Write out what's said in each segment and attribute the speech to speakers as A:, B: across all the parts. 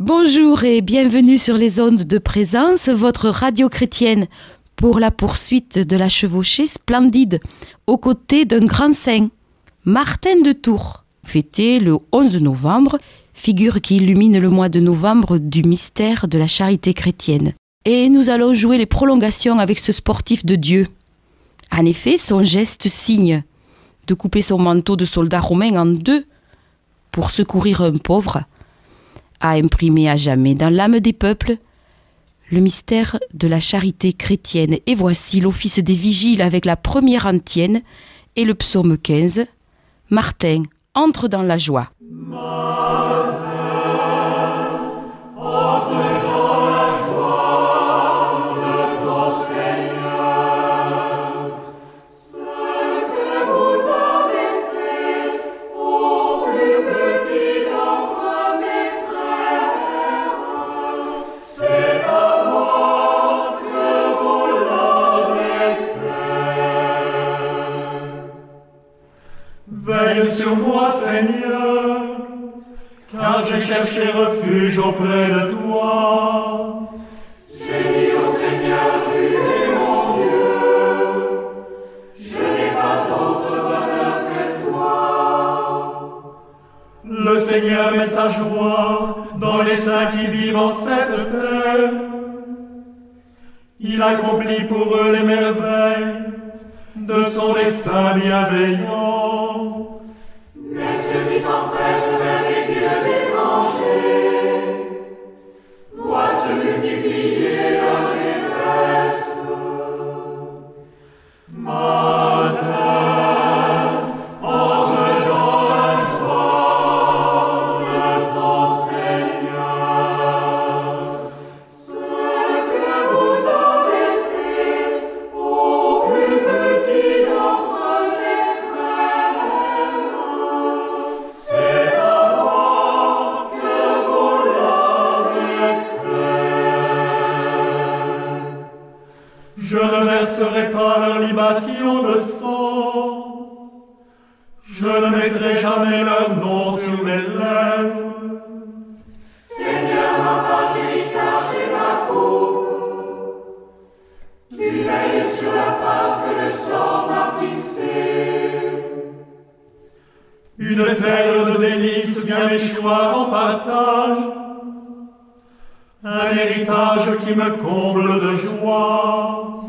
A: Bonjour et bienvenue sur les ondes de présence, votre radio chrétienne pour la poursuite de la chevauchée splendide aux côtés d'un grand saint, Martin de Tours, fêté le 11 novembre, figure qui illumine le mois de novembre du mystère de la charité chrétienne. Et nous allons jouer les prolongations avec ce sportif de Dieu. En effet, son geste signe de couper son manteau de soldat romain en deux pour secourir un pauvre a imprimé à jamais dans l'âme des peuples le mystère de la charité chrétienne. Et voici l'office des vigiles avec la première antienne et le psaume 15. Martin entre dans la joie.
B: Terre de délices vient m'échoir en partage. Un héritage qui me comble de joie.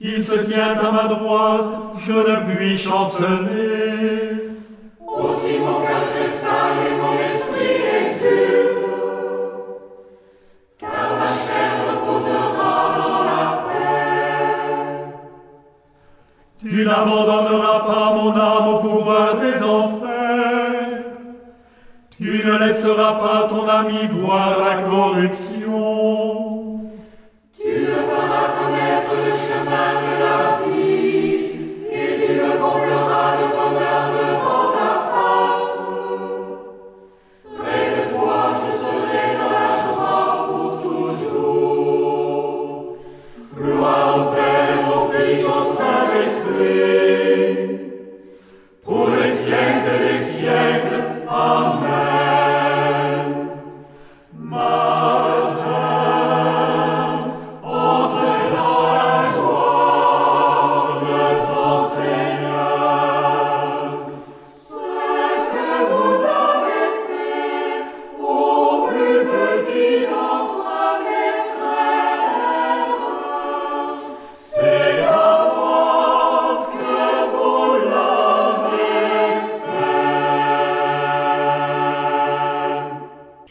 B: Il se tient à ma droite, je ne puis chanceler.
C: Aussi mon cœur tressaille et mon esprit exulte, car ma chair reposera dans la paix.
B: Tu n'abandonneras pas mon âme au pouvoir des enfers. Tu ne laisseras pas ton ami voir la corruption.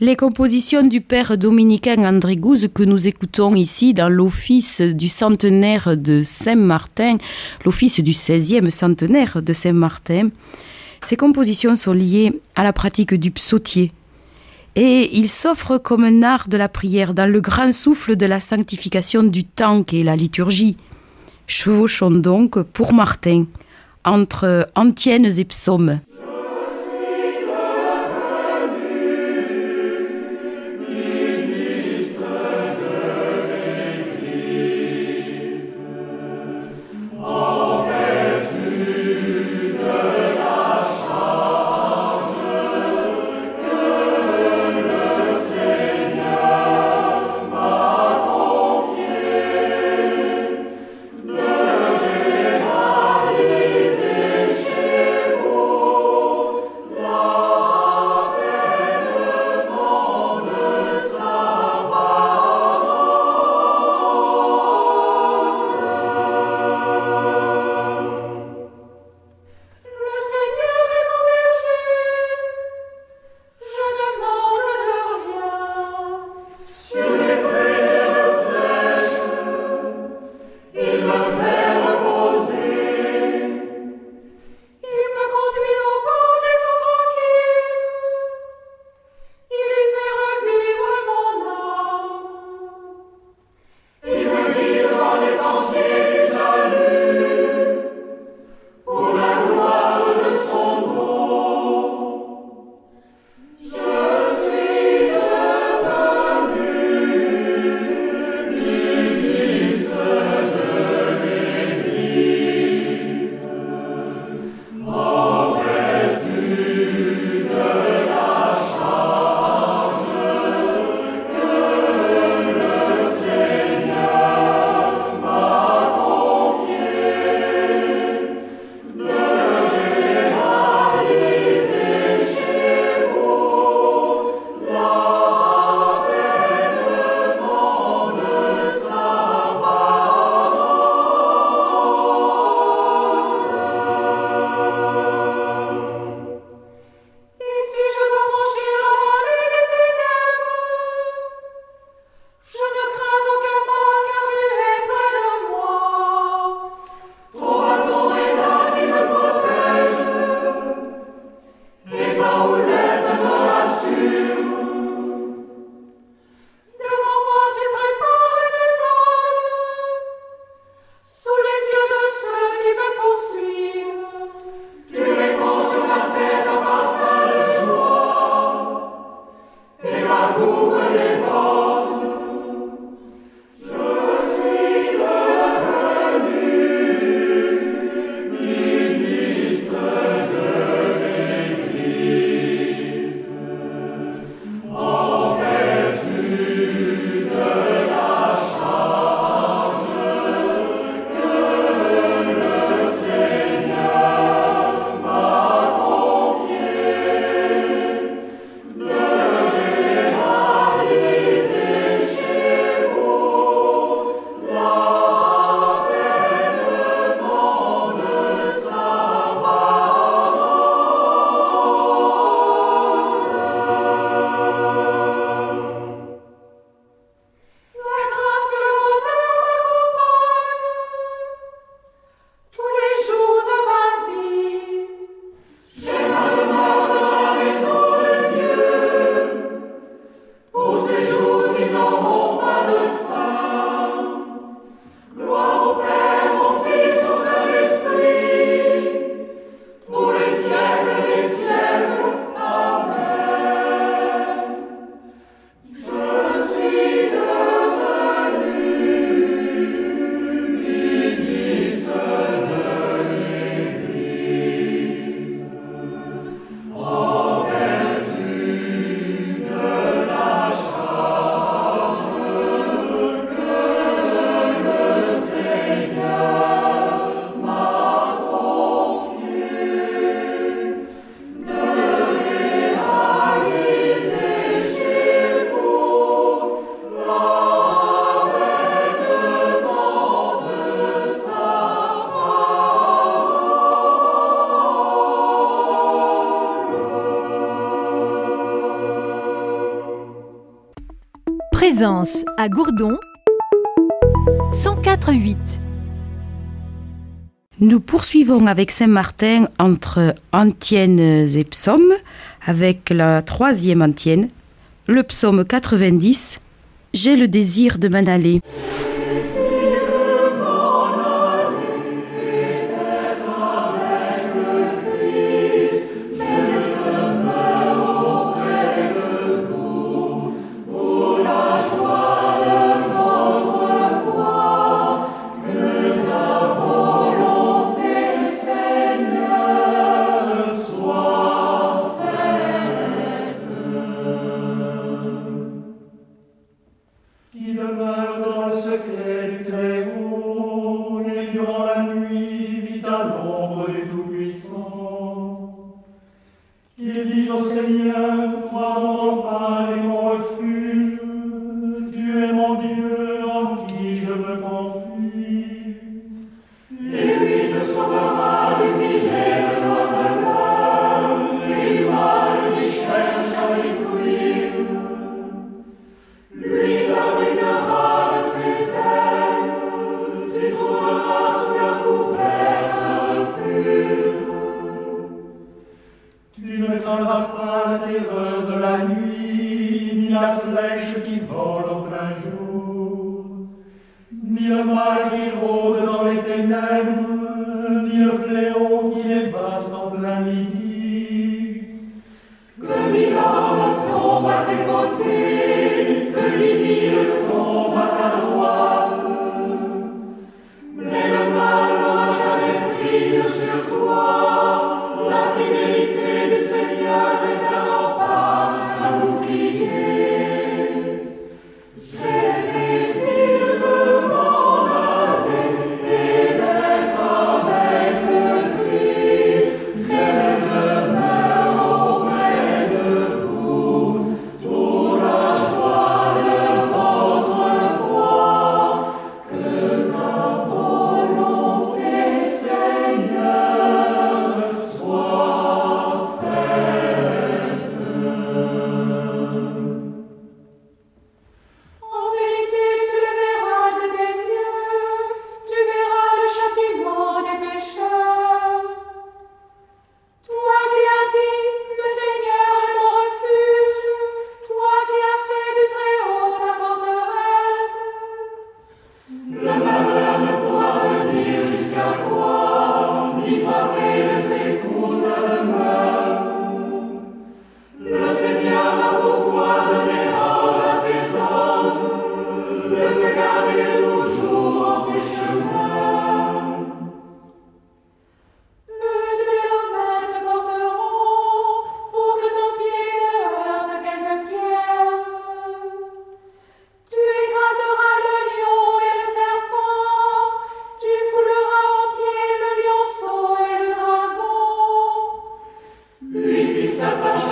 B: Les
D: compositions du père dominicain André Gouze que nous écoutons ici dans l'office du centenaire de Saint-Martin, l'office du 16e centenaire de Saint-Martin, ces compositions sont liées à la pratique du psautier. Et il s'offre comme un art de la prière dans le grand souffle de la sanctification du temps qu'est la liturgie. Chevauchons donc pour Martin entre antiennes et psaumes.
E: À Gourdon 104.8.
A: Nous poursuivons avec Saint-Martin entre antiennes et psaumes avec la troisième antienne, le psaume 90. J'ai le désir de m'en aller.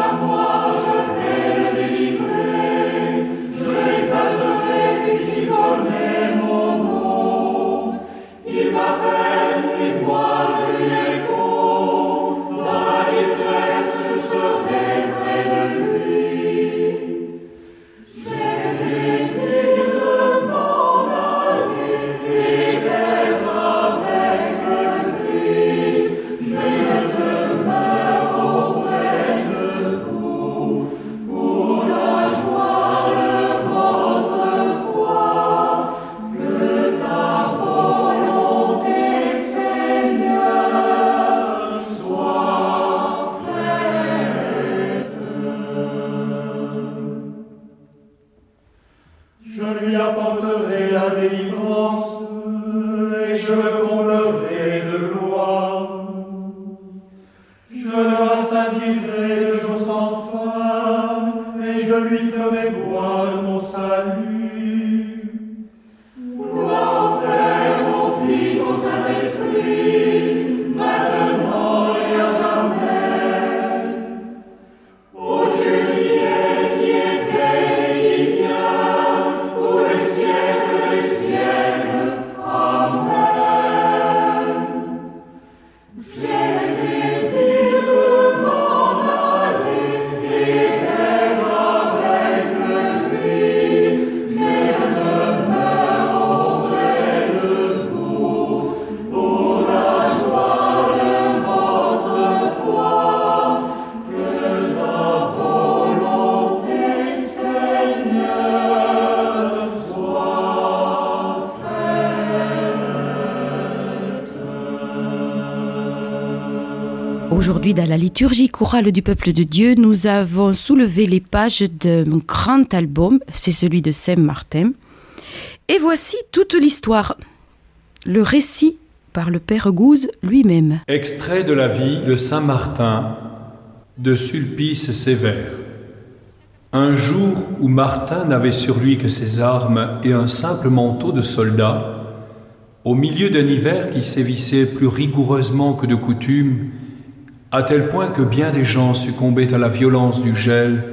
A: amor.
D: welcome Aujourd'hui, dans la liturgie chorale du peuple de Dieu, nous avons soulevé les pages d'un grand album, c'est celui de Saint-Martin. Et voici toute l'histoire, le récit par le Père Gouze lui-même.
F: Extrait de la vie de Saint Martin de Sulpice Sévère. Un jour où Martin n'avait sur lui que ses armes et un simple manteau de soldat, au milieu d'un hiver qui sévissait plus rigoureusement que de coutume, à tel point que bien des gens succombaient à la violence du gel,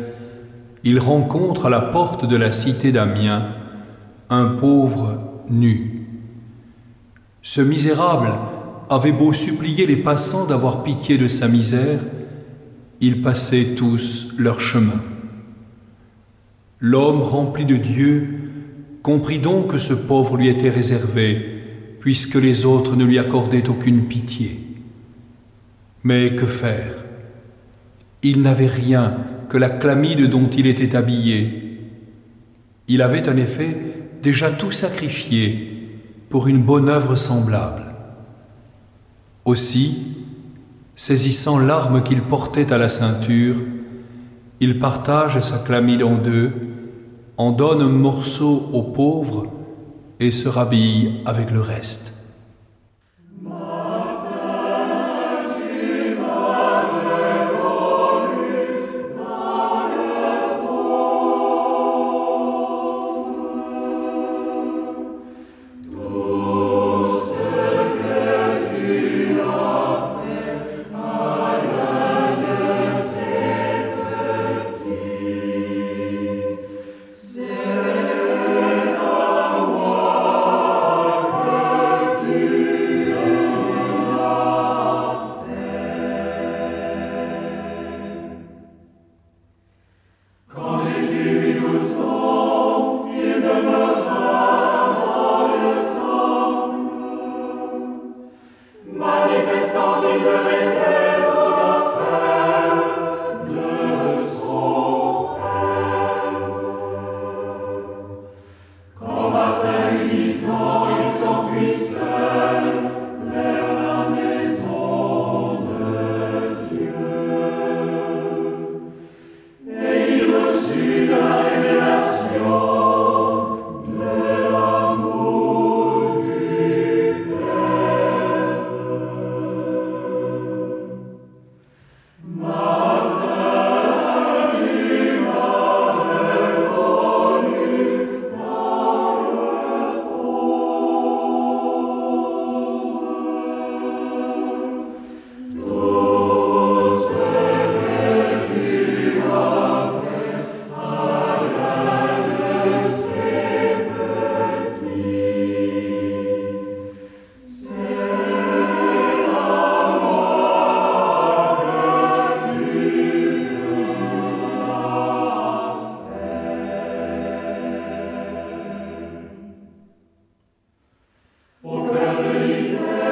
F: il rencontre à la porte de la cité d'Amiens un pauvre nu. Ce misérable avait beau supplier les passants d'avoir pitié de sa misère, ils passaient tous leur chemin. L'homme rempli de Dieu comprit donc que ce pauvre lui était réservé, puisque les autres ne lui accordaient aucune pitié. Mais que faire? Il n'avait rien que la chlamyde dont il était habillé. Il avait en effet déjà tout sacrifié pour une bonne œuvre semblable. Aussi, saisissant l'arme qu'il portait à la ceinture, il partage sa chlamyde en deux, en donne un morceau aux pauvres et se rhabille avec le reste.
A: Au cœur de l'hiver,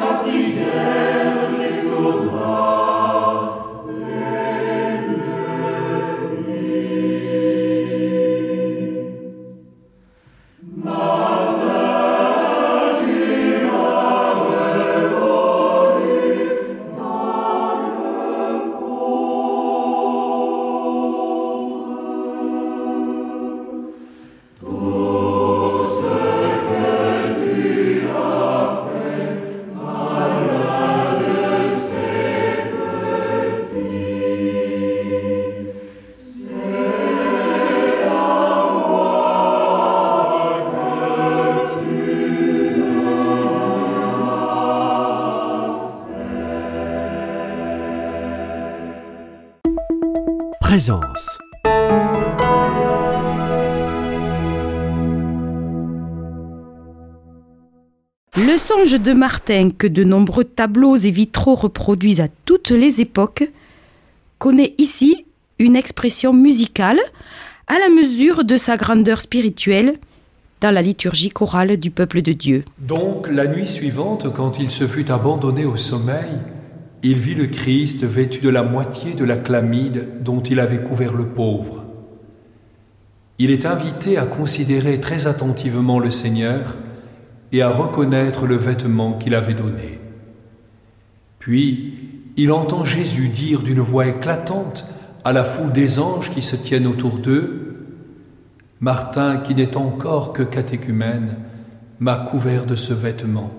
A: sacrifice.
G: Présence.
D: Le songe de Martin, que de nombreux tableaux et vitraux reproduisent à toutes les époques, connaît ici une expression musicale à la mesure de sa grandeur spirituelle dans la liturgie chorale du peuple de Dieu.
A: Donc la nuit suivante, quand il se fut abandonné au sommeil, il vit le Christ vêtu de la moitié de la chlamyde dont il avait couvert le pauvre. Il est invité à considérer très attentivement le Seigneur et à reconnaître le vêtement qu'il avait donné. Puis, il entend Jésus dire d'une voix éclatante à la foule des anges qui se tiennent autour d'eux, Martin, qui n'est encore que catéchumène, m'a couvert de ce vêtement.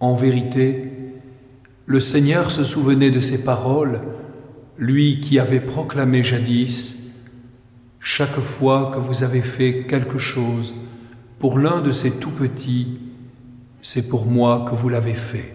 A: En vérité, le Seigneur se souvenait de ces paroles, lui qui avait proclamé jadis, Chaque fois que vous avez fait quelque chose pour l'un de ces tout petits, c'est pour moi que vous l'avez fait.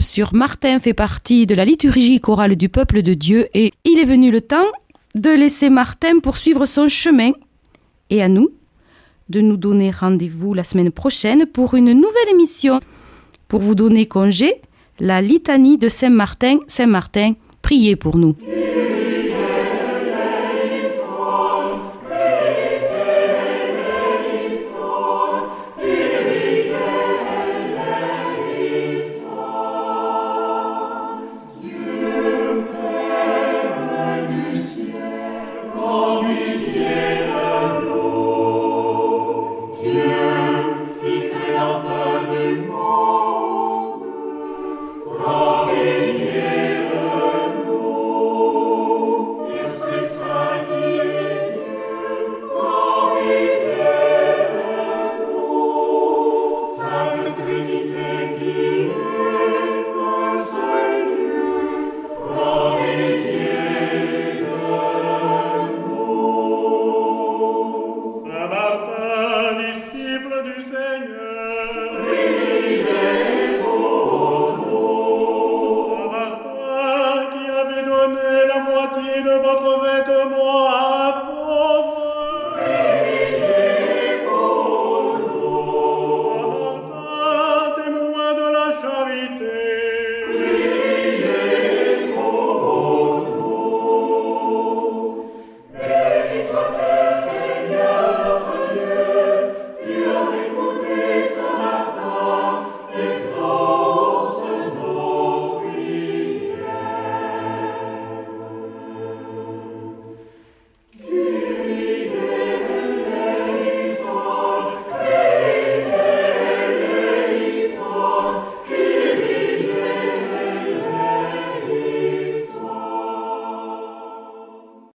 A: Sur Martin fait partie de la liturgie chorale du peuple de Dieu et il est venu le temps de laisser Martin poursuivre son chemin et à nous de nous donner rendez-vous la semaine prochaine pour une nouvelle émission. Pour vous donner congé, la litanie de Saint-Martin. Saint-Martin, priez pour nous.